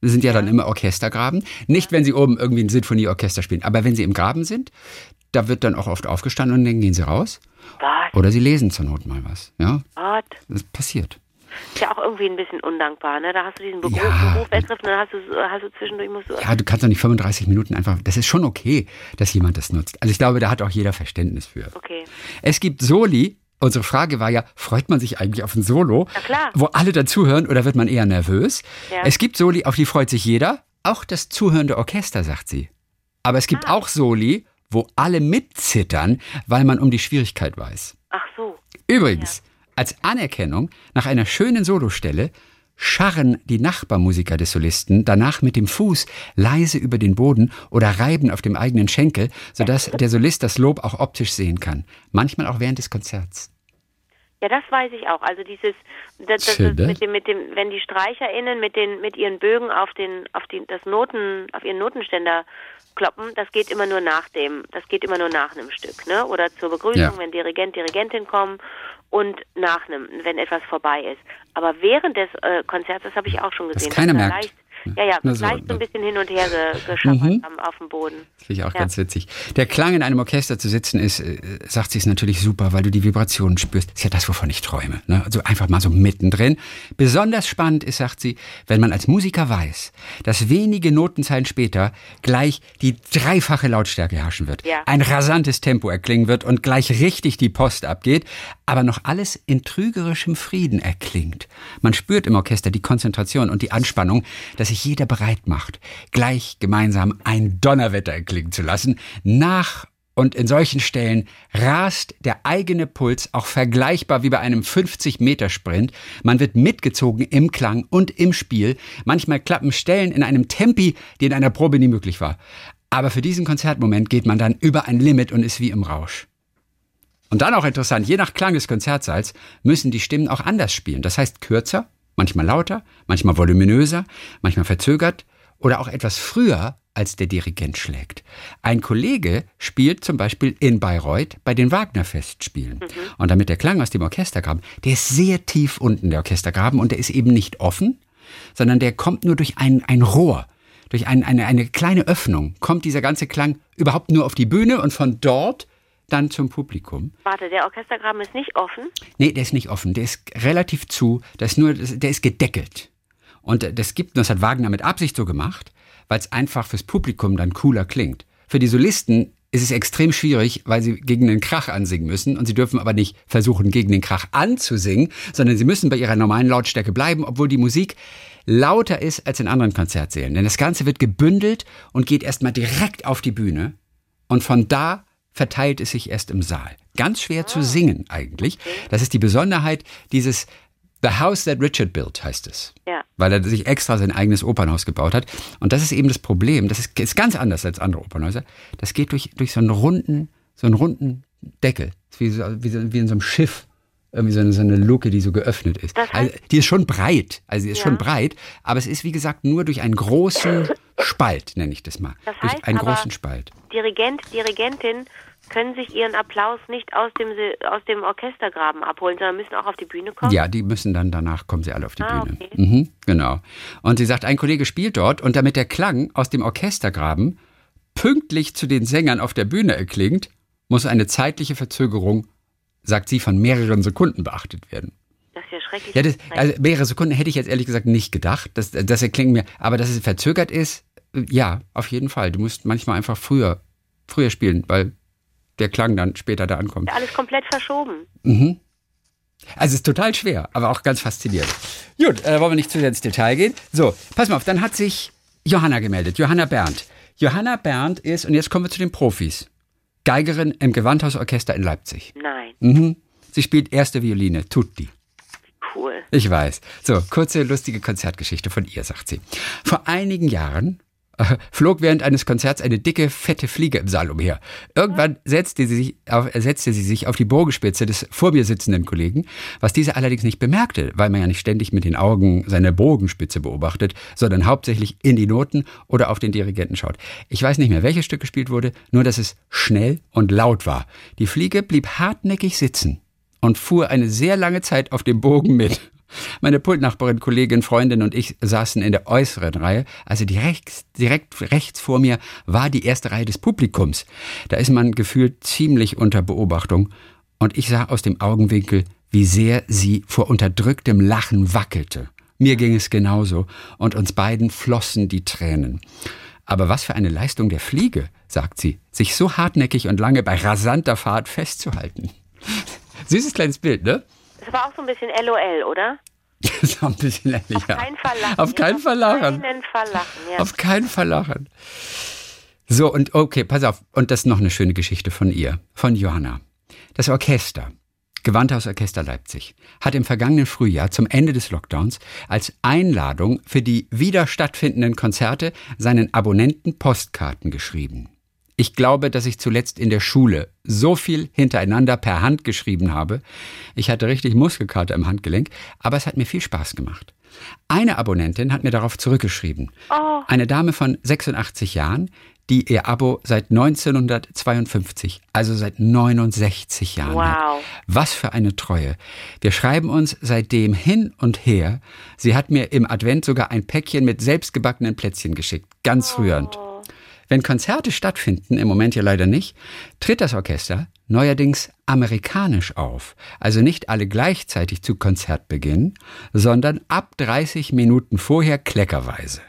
Das sind ja, dann immer Orchestergraben. Nicht, wenn sie oben irgendwie ein Sinfonieorchester spielen, aber wenn sie im Graben sind, da wird dann auch oft aufgestanden und dann gehen sie raus. Was? Oder sie lesen zur Not mal was. Ja, Gott. das passiert. Ist ja auch irgendwie ein bisschen undankbar, ne? Da hast du diesen Beruf, Ja. Beruf ergriffen und dann hast du, hast du zwischendurch musst du. Ja, du kannst doch nicht 35 Minuten einfach. Das ist schon okay, dass jemand das nutzt. Also ich glaube, da hat auch jeder Verständnis für. Okay. Es gibt Soli. Unsere Frage war ja, freut man sich eigentlich auf ein Solo, wo alle dazuhören oder wird man eher nervös? Ja. Es gibt Soli, auf die freut sich jeder, auch das zuhörende Orchester, sagt sie. Aber es gibt Ah. auch Soli, wo alle mitzittern, weil man um die Schwierigkeit weiß. Ach so. Übrigens, als Anerkennung nach einer schönen Solostelle scharren die Nachbarmusiker des Solisten danach mit dem Fuß leise über den Boden oder reiben auf dem eigenen Schenkel, sodass der Solist das Lob auch optisch sehen kann. Manchmal auch während des Konzerts. Ja, das weiß ich auch. Also dieses, das, das ist ne? mit dem, mit dem, wenn die StreicherInnen mit den, mit ihren Bögen auf den, auf die, das Noten, auf ihren Notenständer kloppen, das geht immer nur nach dem, das geht immer nur nach einem Stück, ne? Oder zur Begrüßung, Ja. wenn Dirigent, Dirigentin kommen und nach einem, wenn etwas vorbei ist. Aber während des äh, Konzerts, das habe ich auch schon gesehen, dass da merkt. leicht, Ja, ja, Nur so, leicht so ein bisschen hin und her ge geschaffert Mhm. auf dem Boden. Das finde ich auch Ja. ganz witzig. Der Klang in einem Orchester zu sitzen ist, äh, sagt sie, ist natürlich super, weil du die Vibrationen spürst. Ist ja das, wovon ich träume. Ne? Also einfach mal so mittendrin. Besonders spannend ist, sagt sie, wenn man als Musiker weiß, dass wenige Notenzeilen später gleich die dreifache Lautstärke herrschen wird. Ja. Ein rasantes Tempo erklingen wird und gleich richtig die Post abgeht, aber noch alles in trügerischem Frieden erklingt. Man spürt im Orchester die Konzentration und die Anspannung, dass sich jeder bereit macht, gleich gemeinsam ein Donnerwetter erklingen zu lassen. Nach und in solchen Stellen rast der eigene Puls auch vergleichbar wie bei einem 50-Meter-Sprint. Man wird mitgezogen im Klang und im Spiel. Manchmal klappen Stellen in einem Tempi, die in einer Probe nie möglich war. Aber für diesen Konzertmoment geht man dann über ein Limit und ist wie im Rausch. Und dann auch interessant, je nach Klang des Konzertsaals müssen die Stimmen auch anders spielen. Das heißt kürzer, manchmal lauter, manchmal voluminöser, manchmal verzögert oder auch etwas früher, als der Dirigent schlägt. Ein Kollege spielt zum Beispiel in Bayreuth bei den Wagner-Festspielen. Und damit der Klang aus dem Orchestergraben, der ist sehr tief unten, der Orchestergraben, und der ist eben nicht offen, sondern der kommt nur durch ein, ein Rohr. Durch ein, eine, eine kleine Öffnung kommt dieser ganze Klang überhaupt nur auf die Bühne und von dort dann zum Publikum. Warte, der Orchestergraben ist nicht offen? Nee, der ist nicht offen, der ist relativ zu, das ist nur, der ist gedeckelt. Und äh, das gibt, das hat Wagner mit Absicht so gemacht, weil es einfach fürs Publikum dann cooler klingt. Für die Solisten ist es extrem schwierig, weil sie gegen den Krach ansingen müssen und sie dürfen aber nicht versuchen, gegen den Krach anzusingen, sondern sie müssen bei ihrer normalen Lautstärke bleiben, obwohl die Musik lauter ist als in anderen Konzertsälen. Denn das Ganze wird gebündelt und geht erstmal direkt auf die Bühne und von da verteilt es sich erst im Saal. Ganz schwer zu singen eigentlich. Das ist die Besonderheit dieses The House That Richard Built heißt es. Ja. Weil er sich extra sein eigenes Opernhaus gebaut hat. Und das ist eben das Problem. Das ist, ist ganz anders als andere Opernhäuser. Das geht durch, durch so einen runden, so einen runden Deckel. Wie, so, wie, so, wie in so einem Schiff. Irgendwie so eine, so eine Luke, die so geöffnet ist. Das heißt- also, die ist schon breit. Also sie ist Ja. schon breit. Aber es ist, wie gesagt, nur durch einen großen Spalt, nenne ich das mal. Das durch heißt einen aber- großen Spalt. Dirigent, Dirigentin können sich ihren Applaus nicht aus dem, aus dem Orchestergraben abholen, sondern müssen auch auf die Bühne kommen? Ja, die müssen dann danach kommen sie alle auf die Ah, Bühne. okay. Mhm, genau. Und sie sagt, ein Kollege spielt dort und damit der Klang aus dem Orchestergraben pünktlich zu den Sängern auf der Bühne erklingt, muss eine zeitliche Verzögerung, sagt sie, von mehreren Sekunden beachtet werden. Das ist ja schrecklich. Ja, das, also mehrere Sekunden hätte ich jetzt ehrlich gesagt nicht gedacht. Das, das erklingt mir, aber dass es verzögert ist, ja, auf jeden Fall. Du musst manchmal einfach früher, früher spielen, weil der Klang dann später da ankommt. alles komplett verschoben. Also es ist total schwer, aber auch ganz faszinierend. Gut, äh, wollen wir nicht zu sehr ins Detail gehen. So, pass mal auf, dann hat sich Johanna gemeldet, Johanna Berndt. Johanna Berndt ist, und jetzt kommen wir zu den Profis, Geigerin im Gewandhausorchester in Leipzig. Nein, Mhm. Sie spielt erste Violine, Tutti. cool. Ich weiß. So, kurze, lustige Konzertgeschichte von ihr, sagt sie. Vor einigen Jahren flog während eines Konzerts eine dicke, fette Fliege im Saal umher. Irgendwann setzte sie, sich auf, setzte sie sich auf die Bogenspitze des vor mir sitzenden Kollegen, was dieser allerdings nicht bemerkte, weil man ja nicht ständig mit den Augen seine Bogenspitze beobachtet, sondern hauptsächlich in die Noten oder auf den Dirigenten schaut. Ich weiß nicht mehr, welches Stück gespielt wurde, nur dass es schnell und laut war. Die Fliege blieb hartnäckig sitzen und fuhr eine sehr lange Zeit auf dem Bogen mit. Meine Pultnachbarin, Kollegin, Freundin und ich saßen in der äußeren Reihe, also direkt, direkt rechts vor mir war die erste Reihe des Publikums. Da ist man gefühlt ziemlich unter Beobachtung und ich sah aus dem Augenwinkel, wie sehr sie vor unterdrücktem Lachen wackelte. Mir ging es genauso und uns beiden flossen die Tränen. Aber was für eine Leistung der Fliege, sagt sie, sich so hartnäckig und lange bei rasanter Fahrt festzuhalten. Süßes kleines Bild, ne? Das war auch so ein bisschen LOL, oder? Das war ein bisschen ehrlich. Auf keinen Fall lachen. Auf keinen Fall lachen. Auf keinen Fall lachen, ja. Auf keinen Fall lachen. So, und okay, pass auf. Und das ist noch eine schöne Geschichte von ihr, von Johanna. Das Orchester, Gewandhausorchester Leipzig, hat im vergangenen Frühjahr zum Ende des Lockdowns als Einladung für die wieder stattfindenden Konzerte seinen Abonnenten Postkarten geschrieben. Ich glaube, dass ich zuletzt in der Schule so viel hintereinander per Hand geschrieben habe. Ich hatte richtig Muskelkater im Handgelenk, aber es hat mir viel Spaß gemacht. Eine Abonnentin hat mir darauf zurückgeschrieben. Oh. Eine Dame von 86 Jahren, die ihr Abo seit 1952, also seit 69 Jahren Wow. hat. Was für eine Treue. Wir schreiben uns seitdem hin und her. Sie hat mir im Advent sogar ein Päckchen mit selbstgebackenen Plätzchen geschickt. Ganz rührend. Wenn Konzerte stattfinden, im Moment ja leider nicht, tritt das Orchester neuerdings amerikanisch auf. Also nicht alle gleichzeitig zu Konzertbeginn, sondern ab 30 Minuten vorher kleckerweise.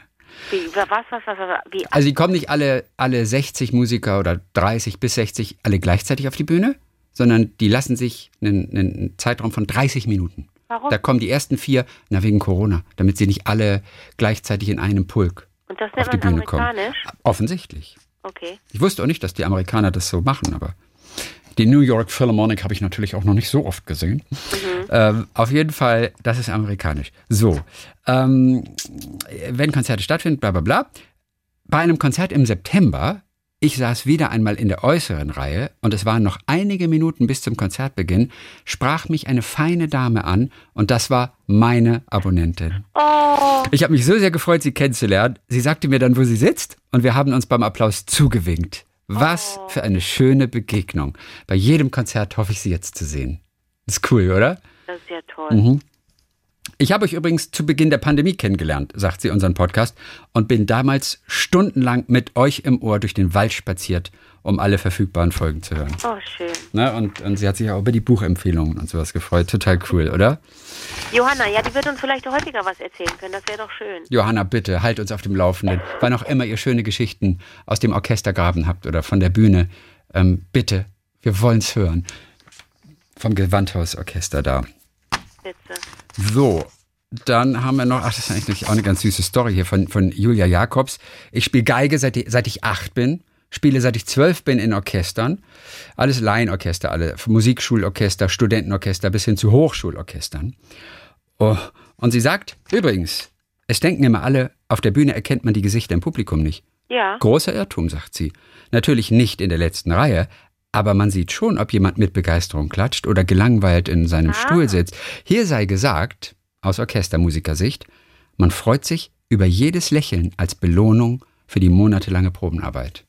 Wie, was, was, was, wie, Also die kommen nicht alle, alle 60 Musiker oder 30 bis 60 alle gleichzeitig auf die Bühne, sondern die lassen sich einen, einen Zeitraum von 30 Minuten. Warum? Da kommen die ersten vier, na wegen Corona, damit sie nicht alle gleichzeitig in einem Pulk und das auf nennt die man Bühne kommen. amerikanisch? Offensichtlich. Okay. Ich wusste auch nicht, dass die Amerikaner das so machen, aber die New York Philharmonic habe ich natürlich auch noch nicht so oft gesehen. Ähm, auf jeden Fall, das ist amerikanisch. So, ähm, wenn Konzerte stattfinden, bla bla bla. Bei einem Konzert im September, ich saß wieder einmal in der äußeren Reihe und es waren noch einige Minuten bis zum Konzertbeginn, sprach mich eine feine Dame an und das war meine Abonnentin. Oh, Ich habe mich so sehr gefreut, sie kennenzulernen. Sie sagte mir dann, wo sie sitzt, und wir haben uns beim Applaus zugewinkt. Was für eine schöne Begegnung. Bei jedem Konzert hoffe ich, sie jetzt zu sehen. Ist cool, oder? das ist ja toll. Mhm. Ich habe euch übrigens zu Beginn der Pandemie kennengelernt, sagt sie unseren Podcast, und bin damals stundenlang mit euch im Ohr durch den Wald spaziert, um alle verfügbaren Folgen zu hören. Oh, schön. Ne? Und, und sie hat sich auch über die Buchempfehlungen und sowas gefreut. Total cool, oder? Johanna, ja, die wird uns vielleicht häufiger was erzählen können. Das wäre doch schön. Johanna, bitte, halt uns auf dem Laufenden. Wann auch immer ihr schöne Geschichten aus dem Orchestergraben habt oder von der Bühne, ähm, bitte, wir wollen's hören. Vom Gewandhausorchester da. Bitte. So, dann haben wir noch, ach, das ist eigentlich auch eine ganz süße Story hier von, von Julia Jakobs. Ich spiele Geige, seit, ich- seit ich acht bin, spiele seit ich zwölf bin in Orchestern. Alles Laienorchester, alle Musikschulorchester, Studentenorchester bis hin zu Hochschulorchestern. Oh, und sie sagt, übrigens, es denken immer alle, auf der Bühne erkennt man die Gesichter im Publikum nicht. Ja. Großer Irrtum, sagt sie. Natürlich nicht in der letzten Reihe, aber man sieht schon, ob jemand mit Begeisterung klatscht oder gelangweilt in seinem Stuhl sitzt. Hier sei gesagt, aus Orchestermusikersicht, man freut sich über jedes Lächeln als Belohnung für die monatelange Probenarbeit.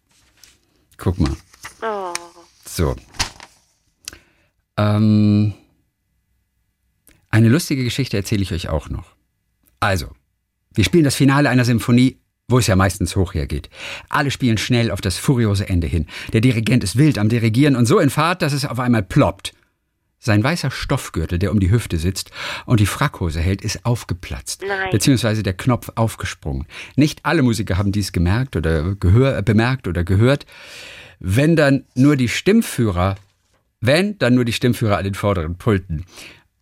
Guck mal. Oh. So. Ähm, eine lustige Geschichte erzähle ich euch auch noch. Also, wir spielen das Finale einer Symphonie, wo es ja meistens hoch hergeht. Alle spielen schnell auf das furiose Ende hin. Der Dirigent ist wild am Dirigieren und so in Fahrt, dass es auf einmal ploppt. Sein weißer Stoffgürtel, der um die Hüfte sitzt und die Frackhose hält, ist aufgeplatzt. Nein. Beziehungsweise der Knopf aufgesprungen. Nicht alle Musiker haben dies gemerkt oder gehör, bemerkt oder gehört. Wenn dann nur die Stimmführer, wenn dann nur die Stimmführer an den vorderen Pulten.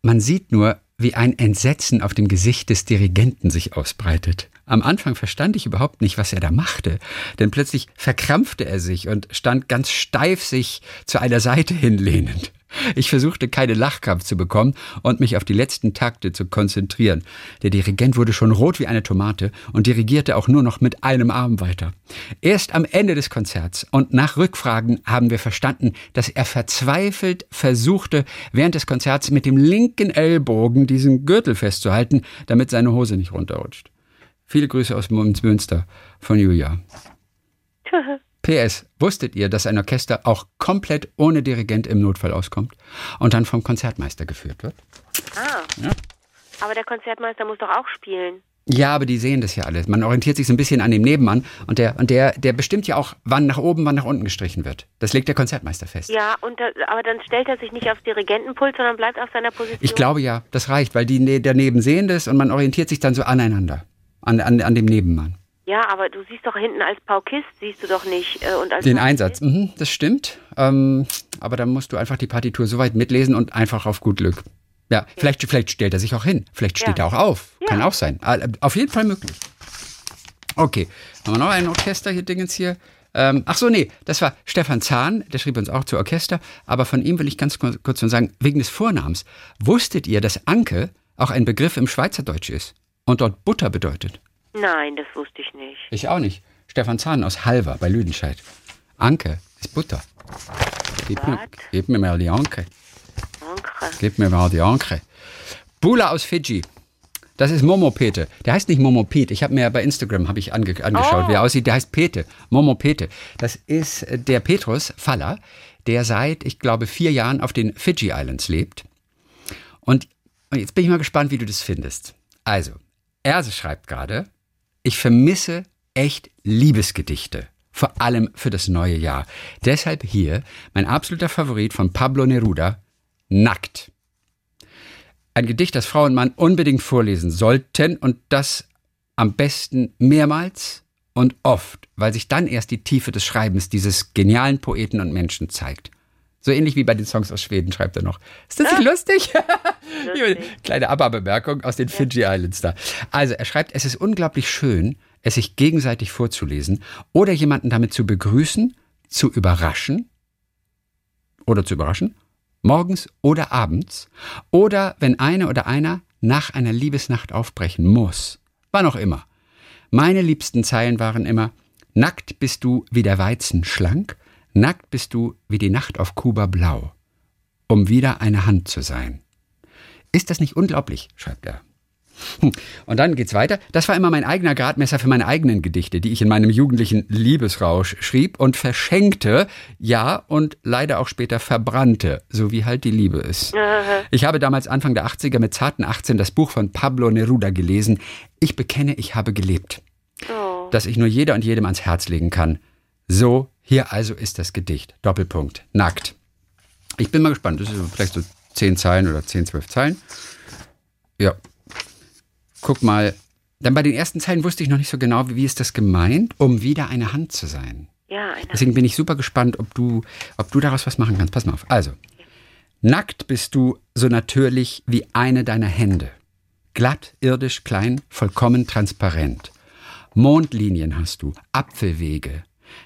Man sieht nur, wie ein Entsetzen auf dem Gesicht des Dirigenten sich ausbreitet. Am Anfang verstand ich überhaupt nicht, was er da machte, denn plötzlich verkrampfte er sich und stand ganz steif sich zu einer Seite hinlehnend. Ich versuchte keine Lachkrampf zu bekommen und mich auf die letzten Takte zu konzentrieren. Der Dirigent wurde schon rot wie eine Tomate und dirigierte auch nur noch mit einem Arm weiter. Erst am Ende des Konzerts und nach Rückfragen haben wir verstanden, dass er verzweifelt versuchte, während des Konzerts mit dem linken Ellbogen diesen Gürtel festzuhalten, damit seine Hose nicht runterrutscht. Viele Grüße aus Münster von Julia. PS, wusstet ihr, dass ein Orchester auch komplett ohne Dirigent im Notfall auskommt und dann vom Konzertmeister geführt wird? Ah. Aber der Konzertmeister muss doch auch spielen. Ja, aber die sehen das ja alles. Man orientiert sich so ein bisschen an dem Nebenmann und der, und der, der bestimmt ja auch, wann nach oben, wann nach unten gestrichen wird. Das legt der Konzertmeister fest. Ja, und da, aber dann stellt er sich nicht aufs Dirigentenpult, sondern bleibt auf seiner Position. Ich glaube ja, das reicht, weil die ne- daneben sehen das und man orientiert sich dann so aneinander. An, an, an dem Nebenmann. Ja, aber du siehst doch hinten als Paukist, siehst du doch nicht. Äh, und als Den Paukist- Einsatz, mhm, das stimmt. Ähm, aber dann musst du einfach die Partitur so weit mitlesen und einfach auf gut Glück. Ja, vielleicht, vielleicht stellt er sich auch hin. Vielleicht steht Ja. er auch auf. Ja. Kann auch sein. Äh, Auf jeden Fall möglich. Okay, haben wir noch ein Orchester hier, Dingens hier? Ähm, ach so, nee, das war Stefan Zahn, der schrieb uns auch zu Orchester, aber von ihm will ich ganz kurz kurz nur sagen, wegen des Vornamens. Wusstet ihr, dass Anke auch ein Begriff im Schweizerdeutsch ist und dort Butter bedeutet? Nein, das wusste ich nicht. Ich auch nicht. Stefan Zahn aus Halver bei Lüdenscheid. Anke ist Butter. Gib mir, gib mir mal die Anke. Danke. Gib mir mal die Anke. Bula aus Fidschi. Das ist Momo Pete. Der heißt nicht Momo Pete. Ich habe mir bei Instagram habe ich ange angeschaut, Oh. wie er aussieht. Der heißt Pete. Momo Pete. Das ist äh, der Petrus Faller, der seit, ich glaube, vier Jahren auf den Fiji Islands lebt. Und, und jetzt bin ich mal gespannt, wie du das findest. Also, er schreibt gerade, ich vermisse echt Liebesgedichte. Vor allem für das neue Jahr. Deshalb hier mein absoluter Favorit von Pablo Neruda, Nackt. Ein Gedicht, das Frau und Mann unbedingt vorlesen sollten und das am besten mehrmals und oft, weil sich dann erst die Tiefe des Schreibens dieses genialen Poeten und Menschen zeigt. So ähnlich wie bei den Songs aus Schweden schreibt er noch. Ist das nicht lustig? Kleine Aber-Bemerkung aus den Fiji Islands da. Also er schreibt, es ist unglaublich schön, es sich gegenseitig vorzulesen oder jemanden damit zu begrüßen, zu überraschen oder zu überraschen, morgens oder abends oder wenn eine oder einer nach einer Liebesnacht aufbrechen muss. Wann auch immer. Meine liebsten Zeilen waren immer, nackt bist du wie der Weizen schlank, nackt bist du wie die Nacht auf Kuba blau, um wieder eine Hand zu sein. Ist das nicht unglaublich? schreibt er. Hm. Und dann geht's weiter. Das war immer mein eigener Gradmesser für meine eigenen Gedichte, die ich in meinem jugendlichen Liebesrausch schrieb und verschenkte, ja, und leider auch später verbrannte, so wie halt die Liebe ist. Ich habe damals Anfang der 80er mit zarten 18 das Buch von Pablo Neruda gelesen. Ich bekenne, ich habe gelebt. Oh. Das ich nur jeder und jedem ans Herz legen kann. So, hier also ist das Gedicht. Doppelpunkt. Nackt. Ich bin mal gespannt. Das ist vielleicht so zehn Zeilen oder zehn, zwölf Zeilen. Ja, guck mal, dann bei den ersten Zeilen wusste ich noch nicht so genau, wie ist das gemeint, um wieder eine Hand zu sein. Ja, eine Deswegen bin ich super gespannt, ob du, ob du daraus was machen kannst. Pass mal auf. Also, nackt bist du so natürlich wie eine deiner Hände. Glatt, irdisch, klein, vollkommen transparent. Mondlinien hast du, Apfelwege.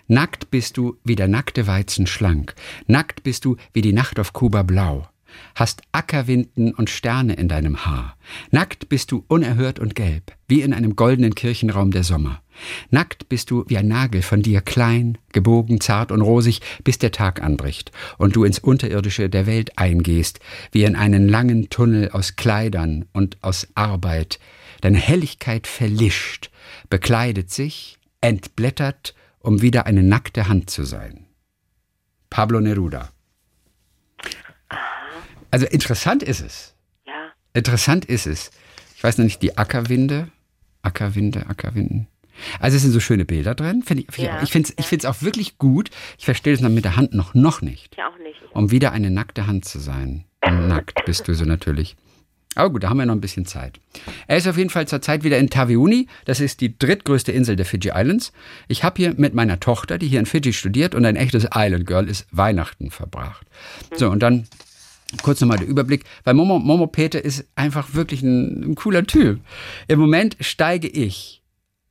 Nackt bist du wie der nackte Weizen schlank. Nackt bist du wie die Nacht auf Kuba blau. Hast Ackerwinden und Sterne in deinem Haar. Nackt bist du unerhört und gelb, wie in einem goldenen Kirchenraum der Sommer. Nackt bist du wie ein Nagel von dir klein, gebogen, zart und rosig, bis der Tag anbricht und du ins Unterirdische der Welt eingehst, wie in einen langen Tunnel aus Kleidern und aus Arbeit. Deine Helligkeit verlischt, bekleidet sich, entblättert, um wieder eine nackte Hand zu sein. Pablo Neruda. Also interessant ist es. Ja. Interessant ist es. Ich weiß noch nicht, die Ackerwinde. Ackerwinde, Ackerwinden. Also es sind so schöne Bilder drin. Find ich Ja, ich finde es find's auch wirklich gut. Ich verstehe es mit der Hand noch, noch nicht. Ja, auch nicht. Um wieder eine nackte Hand zu sein. Nackt bist du so natürlich. Aber gut, da haben wir noch ein bisschen Zeit. Er ist auf jeden Fall zurzeit wieder in Taveuni. Das ist die drittgrößte Insel der Fiji Islands. Ich habe hier mit meiner Tochter, die hier in Fiji studiert und ein echtes Island Girl ist, Weihnachten verbracht. So, und dann kurz nochmal der Überblick, weil Momo, Momo Peter ist einfach wirklich ein, ein cooler Typ. Im Moment steige ich,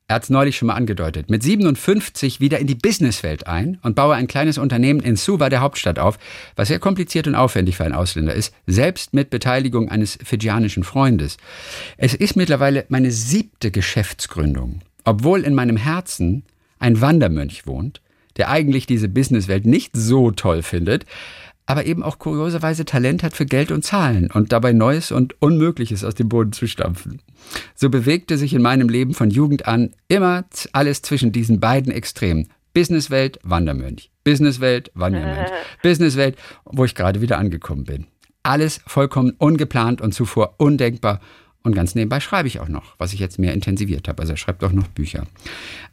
er hat es neulich schon mal angedeutet, mit 57 wieder in die Businesswelt ein und baue ein kleines Unternehmen in Suva, der Hauptstadt, auf, was sehr kompliziert und aufwendig für einen Ausländer ist, selbst mit Beteiligung eines fidschianischen Freundes. Es ist mittlerweile meine siebte Geschäftsgründung, obwohl in meinem Herzen ein Wandermönch wohnt, der eigentlich diese Businesswelt nicht so toll findet, aber eben auch kurioserweise Talent hat für Geld und Zahlen und dabei Neues und Unmögliches aus dem Boden zu stampfen. So bewegte sich in meinem Leben von Jugend an immer alles zwischen diesen beiden Extremen. Businesswelt, Wandermönch. Businesswelt, Wandermönch. Businesswelt, wo ich gerade wieder angekommen bin. Alles vollkommen ungeplant und zuvor undenkbar. Und ganz nebenbei schreibe ich auch noch, was ich jetzt mehr intensiviert habe. Also er schreibt auch noch Bücher.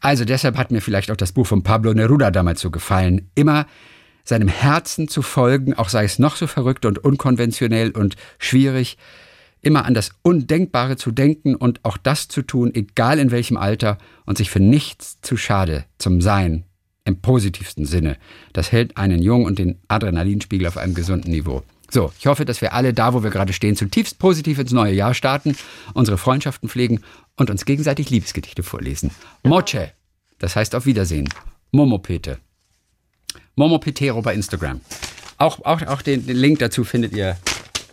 Also deshalb hat mir vielleicht auch das Buch von Pablo Neruda damals so gefallen. Immer seinem Herzen zu folgen, auch sei es noch so verrückt und unkonventionell und schwierig, immer an das Undenkbare zu denken und auch das zu tun, egal in welchem Alter, und sich für nichts zu schade zum Sein im positivsten Sinne. Das hält einen jung und den Adrenalinspiegel auf einem gesunden Niveau. So, ich hoffe, dass wir alle da, wo wir gerade stehen, zutiefst positiv ins neue Jahr starten, unsere Freundschaften pflegen und uns gegenseitig Liebesgedichte vorlesen. Moche, das heißt auf Wiedersehen. Momopete. Momo Petero bei Instagram. Auch, auch, auch den, den Link dazu findet ihr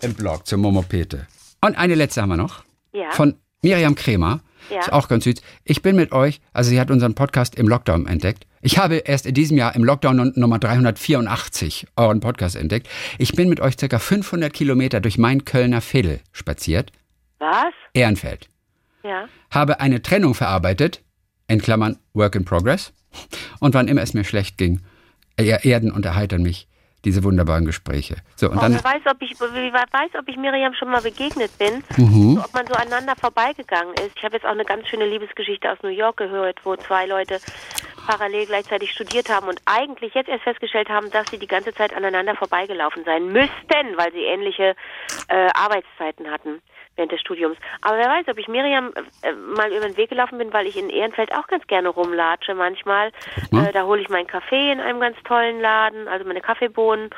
im Blog zur Momo Pete. Und eine letzte haben wir noch. Ja. Von Miriam Kremer. Ja. Ist auch ganz süß. Ich bin mit euch, also sie hat unseren Podcast im Lockdown entdeckt. Ich habe erst in diesem Jahr im Lockdown Num- Nummer 384 euren Podcast entdeckt. Ich bin mit euch circa 500 Kilometer durch mein Kölner Viertel spaziert. Was? Ehrenfeld. Ja. habe eine Trennung verarbeitet, in Klammern Work in Progress, und wann immer es mir schlecht ging, erden und erheitern mich diese wunderbaren Gespräche. So, und Oh, dann, wer weiß, ob ich, wer weiß, ob ich Miriam schon mal begegnet bin, Mhm. ob man so aneinander vorbeigegangen ist. Ich habe jetzt auch eine ganz schöne Liebesgeschichte aus New York gehört, wo zwei Leute parallel gleichzeitig studiert haben und eigentlich jetzt erst festgestellt haben, dass sie die ganze Zeit aneinander vorbeigelaufen sein müssten, weil sie ähnliche äh, Arbeitszeiten hatten während des Studiums. Aber wer weiß, ob ich Miriam äh, mal über den Weg gelaufen bin, weil ich in Ehrenfeld auch ganz gerne rumlatsche manchmal. mal. Äh, da hole ich meinen Kaffee in einem ganz tollen Laden, also meine Kaffeebohnen.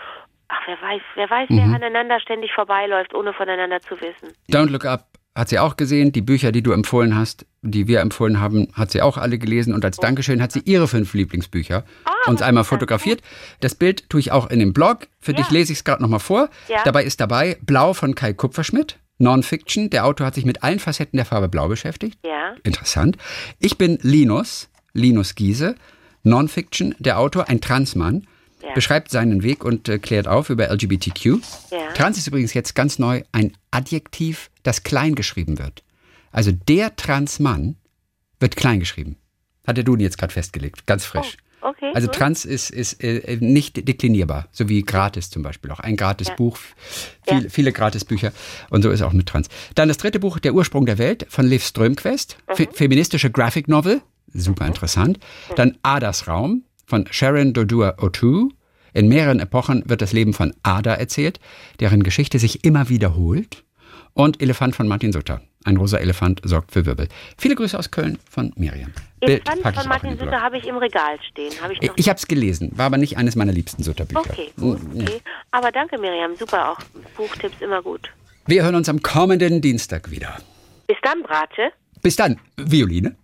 Ach, wer weiß, wer weiß, Mhm. wer aneinander ständig vorbeiläuft, ohne voneinander zu wissen. Don't Look Up hat sie auch gesehen. Die Bücher, die du empfohlen hast, die wir empfohlen haben, hat sie auch alle gelesen. Und als Dankeschön hat sie ihre fünf Lieblingsbücher uns einmal fotografiert. Das Bild tue ich auch in dem Blog. Für dich lese ich es gerade nochmal vor. Ja. Dabei ist dabei Blau von Kai Kupferschmidt. Non-Fiction. Der Autor hat sich mit allen Facetten der Farbe Blau beschäftigt. Ja. Interessant. Ich bin Linus, Linus Giese. Non-Fiction. Der Autor, ein Transmann, Ja. beschreibt seinen Weg und äh, klärt auf über LGBTQ. Ja. Trans ist übrigens jetzt ganz neu ein Adjektiv, das klein geschrieben wird. Also der Transmann wird klein geschrieben. Hat der Duden jetzt gerade festgelegt, ganz frisch. Oh, okay, Also gut. Trans ist, ist äh, nicht deklinierbar, so wie gratis zum Beispiel auch. Ein gratis Ja. Buch, viel, Ja. viele gratis Bücher und so ist auch mit Trans. Dann das dritte Buch, Der Ursprung der Welt von Liv Strömquist, Fe feministische Graphic Novel, super interessant. Dann Adas Raum von Sharon Dodua O'Toole. In mehreren Epochen wird das Leben von Ada erzählt, deren Geschichte sich immer wiederholt. Und Elefant von Martin Sutter. Ein rosa Elefant sorgt für Wirbel. Viele Grüße aus Köln von Miriam. Bild ich von Martin. Sutter habe ich im Regal stehen. Habe ich noch Ich habe es gelesen, war aber nicht eines meiner liebsten Sutter-Bücher. Okay, gut. Okay. Aber danke, Miriam. Super, auch Buchtipps immer gut. Wir hören uns am kommenden Dienstag wieder. Bis dann, Brate. Bis dann, Violine.